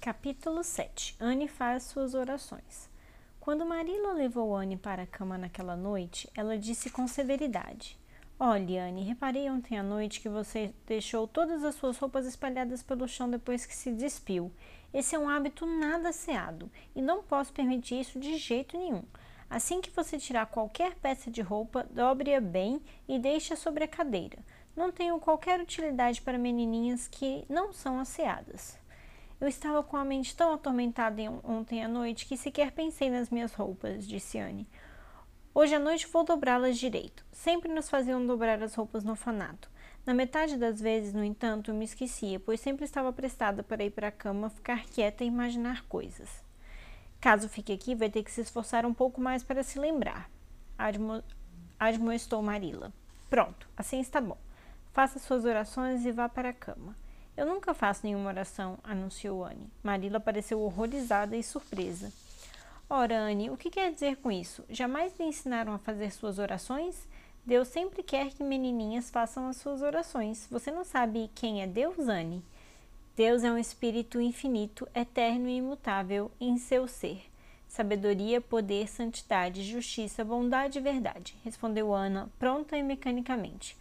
Capítulo 7 Anne faz suas orações. Quando Marila levou Anne para a cama naquela noite, ela disse com severidade: Olhe, Anne, reparei ontem à noite que você deixou todas as suas roupas espalhadas pelo chão depois que se despiu. Esse é um hábito nada seado e não posso permitir isso de jeito nenhum. Assim que você tirar qualquer peça de roupa, dobre-a bem e deixe-a sobre a cadeira. Não tenho qualquer utilidade para menininhas que não são asseadas. Eu estava com a mente tão atormentada ontem à noite que sequer pensei nas minhas roupas, disse Anne. Hoje à noite vou dobrá-las direito. Sempre nos faziam dobrar as roupas no orfanato. Na metade das vezes, no entanto, eu me esquecia, pois sempre estava prestada para ir para a cama, ficar quieta e imaginar coisas. Caso fique aqui, vai ter que se esforçar um pouco mais para se lembrar. Admo admoestou Marila. Pronto, assim está bom. Faça suas orações e vá para a cama. Eu nunca faço nenhuma oração, anunciou Anne. Marila pareceu horrorizada e surpresa. Ora, Anne, o que quer dizer com isso? Jamais lhe ensinaram a fazer suas orações? Deus sempre quer que menininhas façam as suas orações. Você não sabe quem é Deus, Anne? Deus é um espírito infinito, eterno e imutável em seu ser. Sabedoria, poder, santidade, justiça, bondade e verdade, respondeu Ana, pronta e mecanicamente.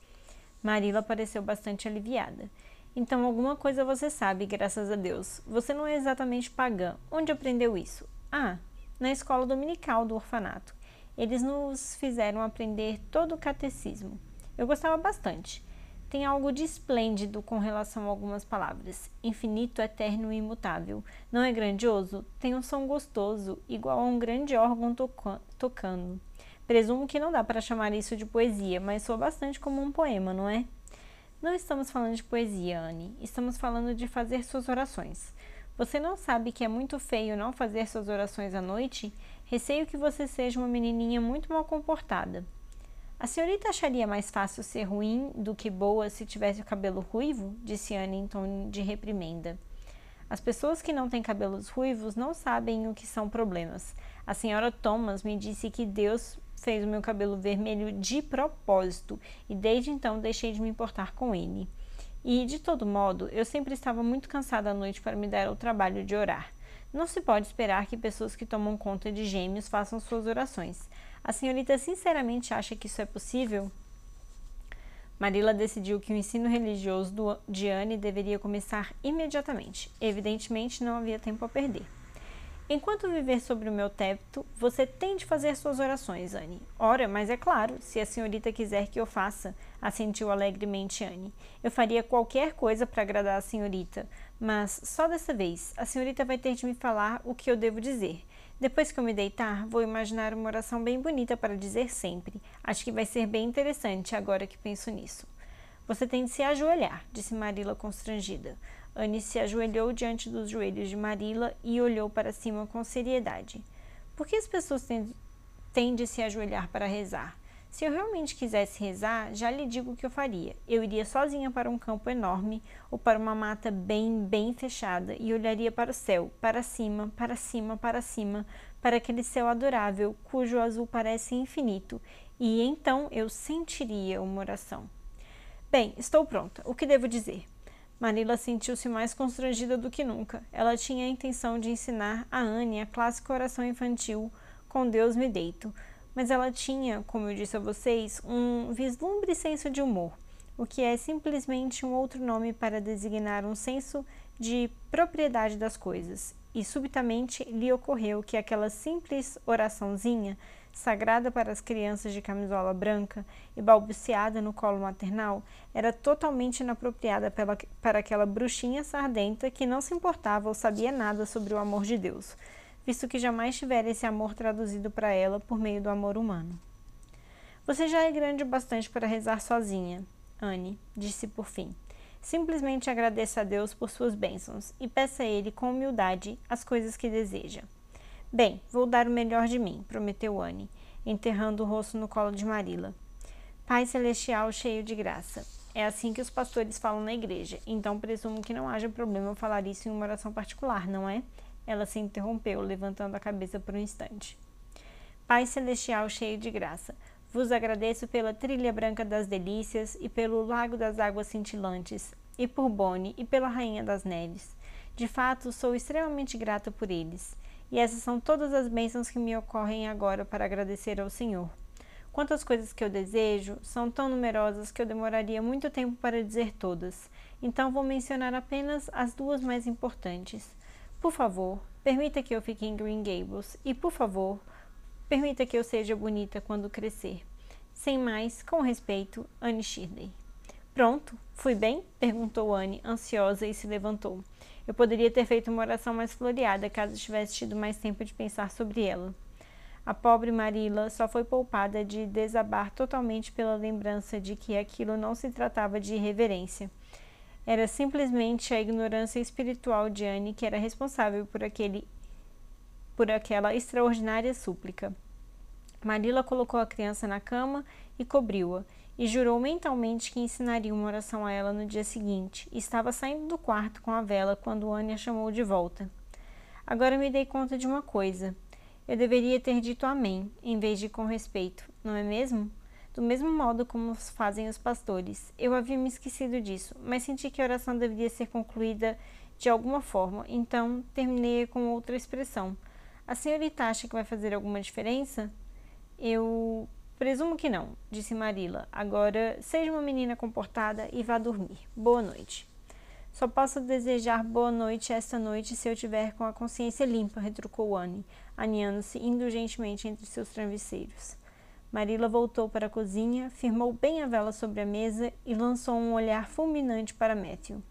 Marila pareceu bastante aliviada. Então, alguma coisa você sabe, graças a Deus. Você não é exatamente pagã. Onde aprendeu isso? Ah, na escola dominical do orfanato. Eles nos fizeram aprender todo o catecismo. Eu gostava bastante. Tem algo de esplêndido com relação a algumas palavras. Infinito, eterno e imutável. Não é grandioso? Tem um som gostoso, igual a um grande órgão tocando. Presumo que não dá para chamar isso de poesia, mas soa bastante como um poema, não é? Não estamos falando de poesia, Anne. Estamos falando de fazer suas orações. Você não sabe que é muito feio não fazer suas orações à noite? Receio que você seja uma menininha muito mal comportada. A senhorita acharia mais fácil ser ruim do que boa se tivesse o cabelo ruivo? Disse Anne em tom de reprimenda. As pessoas que não têm cabelos ruivos não sabem o que são problemas. A senhora Thomas me disse que Deus fez o meu cabelo vermelho de propósito e desde então deixei de me importar com ele. E, de todo modo, eu sempre estava muito cansada à noite para me dar o trabalho de orar. Não se pode esperar que pessoas que tomam conta de gêmeos façam suas orações. A senhorita sinceramente acha que isso é possível? Marila decidiu que o ensino religioso de Anne deveria começar imediatamente. Evidentemente, não havia tempo a perder. Enquanto viver sobre o meu teto, você tem de fazer suas orações, Anne. Ora, mas é claro, se a senhorita quiser que eu faça, assentiu alegremente Anne. Eu faria qualquer coisa para agradar a senhorita, mas só dessa vez, a senhorita vai ter de me falar o que eu devo dizer. Depois que eu me deitar, vou imaginar uma oração bem bonita para dizer sempre. Acho que vai ser bem interessante agora que penso nisso. Você tem de se ajoelhar, disse Marila constrangida. Anne se ajoelhou diante dos joelhos de Marila e olhou para cima com seriedade. Por que as pessoas têm de se ajoelhar para rezar? Se eu realmente quisesse rezar, já lhe digo o que eu faria. Eu iria sozinha para um campo enorme ou para uma mata bem, bem fechada e olharia para o céu, para cima, para cima, para cima, para aquele céu adorável, cujo azul parece infinito, e então eu sentiria uma oração. Bem, estou pronta. O que devo dizer? Marila sentiu-se mais constrangida do que nunca. Ela tinha a intenção de ensinar a Anne a clássica oração infantil Com Deus me deito, mas ela tinha, como eu disse a vocês, um vislumbre senso de humor, o que é simplesmente um outro nome para designar um senso de propriedade das coisas. E subitamente lhe ocorreu que aquela simples oraçãozinha sagrada para as crianças de camisola branca e balbuciada no colo maternal, era totalmente inapropriada pela, para aquela bruxinha sardenta que não se importava ou sabia nada sobre o amor de Deus, visto que jamais tivera esse amor traduzido para ela por meio do amor humano. Você já é grande o bastante para rezar sozinha, Anne, disse por fim. Simplesmente agradeça a Deus por suas bênçãos e peça a Ele com humildade as coisas que deseja. Bem, vou dar o melhor de mim, prometeu Anne, enterrando o rosto no colo de Marila. Pai celestial cheio de graça. É assim que os pastores falam na igreja, então presumo que não haja problema falar isso em uma oração particular, não é? Ela se interrompeu, levantando a cabeça por um instante. Pai celestial cheio de graça, vos agradeço pela trilha branca das delícias e pelo lago das águas cintilantes, e por Bonnie e pela rainha das neves. De fato, sou extremamente grata por eles. E essas são todas as bênçãos que me ocorrem agora para agradecer ao Senhor. Quantas coisas que eu desejo são tão numerosas que eu demoraria muito tempo para dizer todas, então vou mencionar apenas as duas mais importantes. Por favor, permita que eu fique em Green Gables e, por favor, permita que eu seja bonita quando crescer. Sem mais, com respeito, Anne Shirley. Pronto, fui bem? perguntou Anne, ansiosa, e se levantou. Eu poderia ter feito uma oração mais floreada caso tivesse tido mais tempo de pensar sobre ela. A pobre Marilla só foi poupada de desabar totalmente pela lembrança de que aquilo não se tratava de irreverência. Era simplesmente a ignorância espiritual de Anne que era responsável por aquele por aquela extraordinária súplica. Marilla colocou a criança na cama e cobriu-a, e jurou mentalmente que ensinaria uma oração a ela no dia seguinte. Estava saindo do quarto com a vela quando Anne a chamou de volta. Agora me dei conta de uma coisa. Eu deveria ter dito amém, em vez de com respeito, não é mesmo? Do mesmo modo como fazem os pastores. Eu havia me esquecido disso, mas senti que a oração deveria ser concluída de alguma forma, então terminei com outra expressão. A senhorita acha que vai fazer alguma diferença? Eu presumo que não, disse Marila. Agora, seja uma menina comportada e vá dormir. Boa noite. Só posso desejar boa noite esta noite se eu tiver com a consciência limpa, retrucou Anne, aninhando-se indulgentemente entre seus travesseiros. Marila voltou para a cozinha, firmou bem a vela sobre a mesa e lançou um olhar fulminante para Matthew.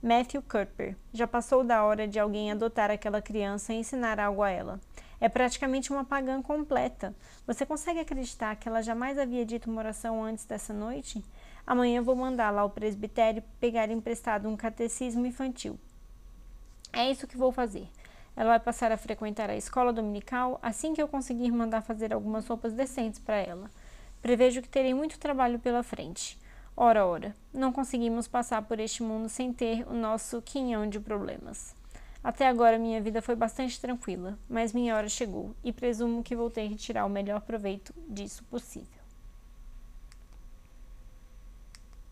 Matthew Cuthbert, já passou da hora de alguém adotar aquela criança e ensinar algo a ela. É praticamente uma pagã completa. Você consegue acreditar que ela jamais havia dito uma oração antes dessa noite? Amanhã vou mandá-la ao presbitério pegar emprestado um catecismo infantil. É isso que vou fazer. Ela vai passar a frequentar a escola dominical assim que eu conseguir mandar fazer algumas roupas decentes para ela. Prevejo que terei muito trabalho pela frente. Ora, ora, não conseguimos passar por este mundo sem ter o nosso quinhão de problemas. Até agora minha vida foi bastante tranquila, mas minha hora chegou e presumo que vou ter que tirar o melhor proveito disso possível.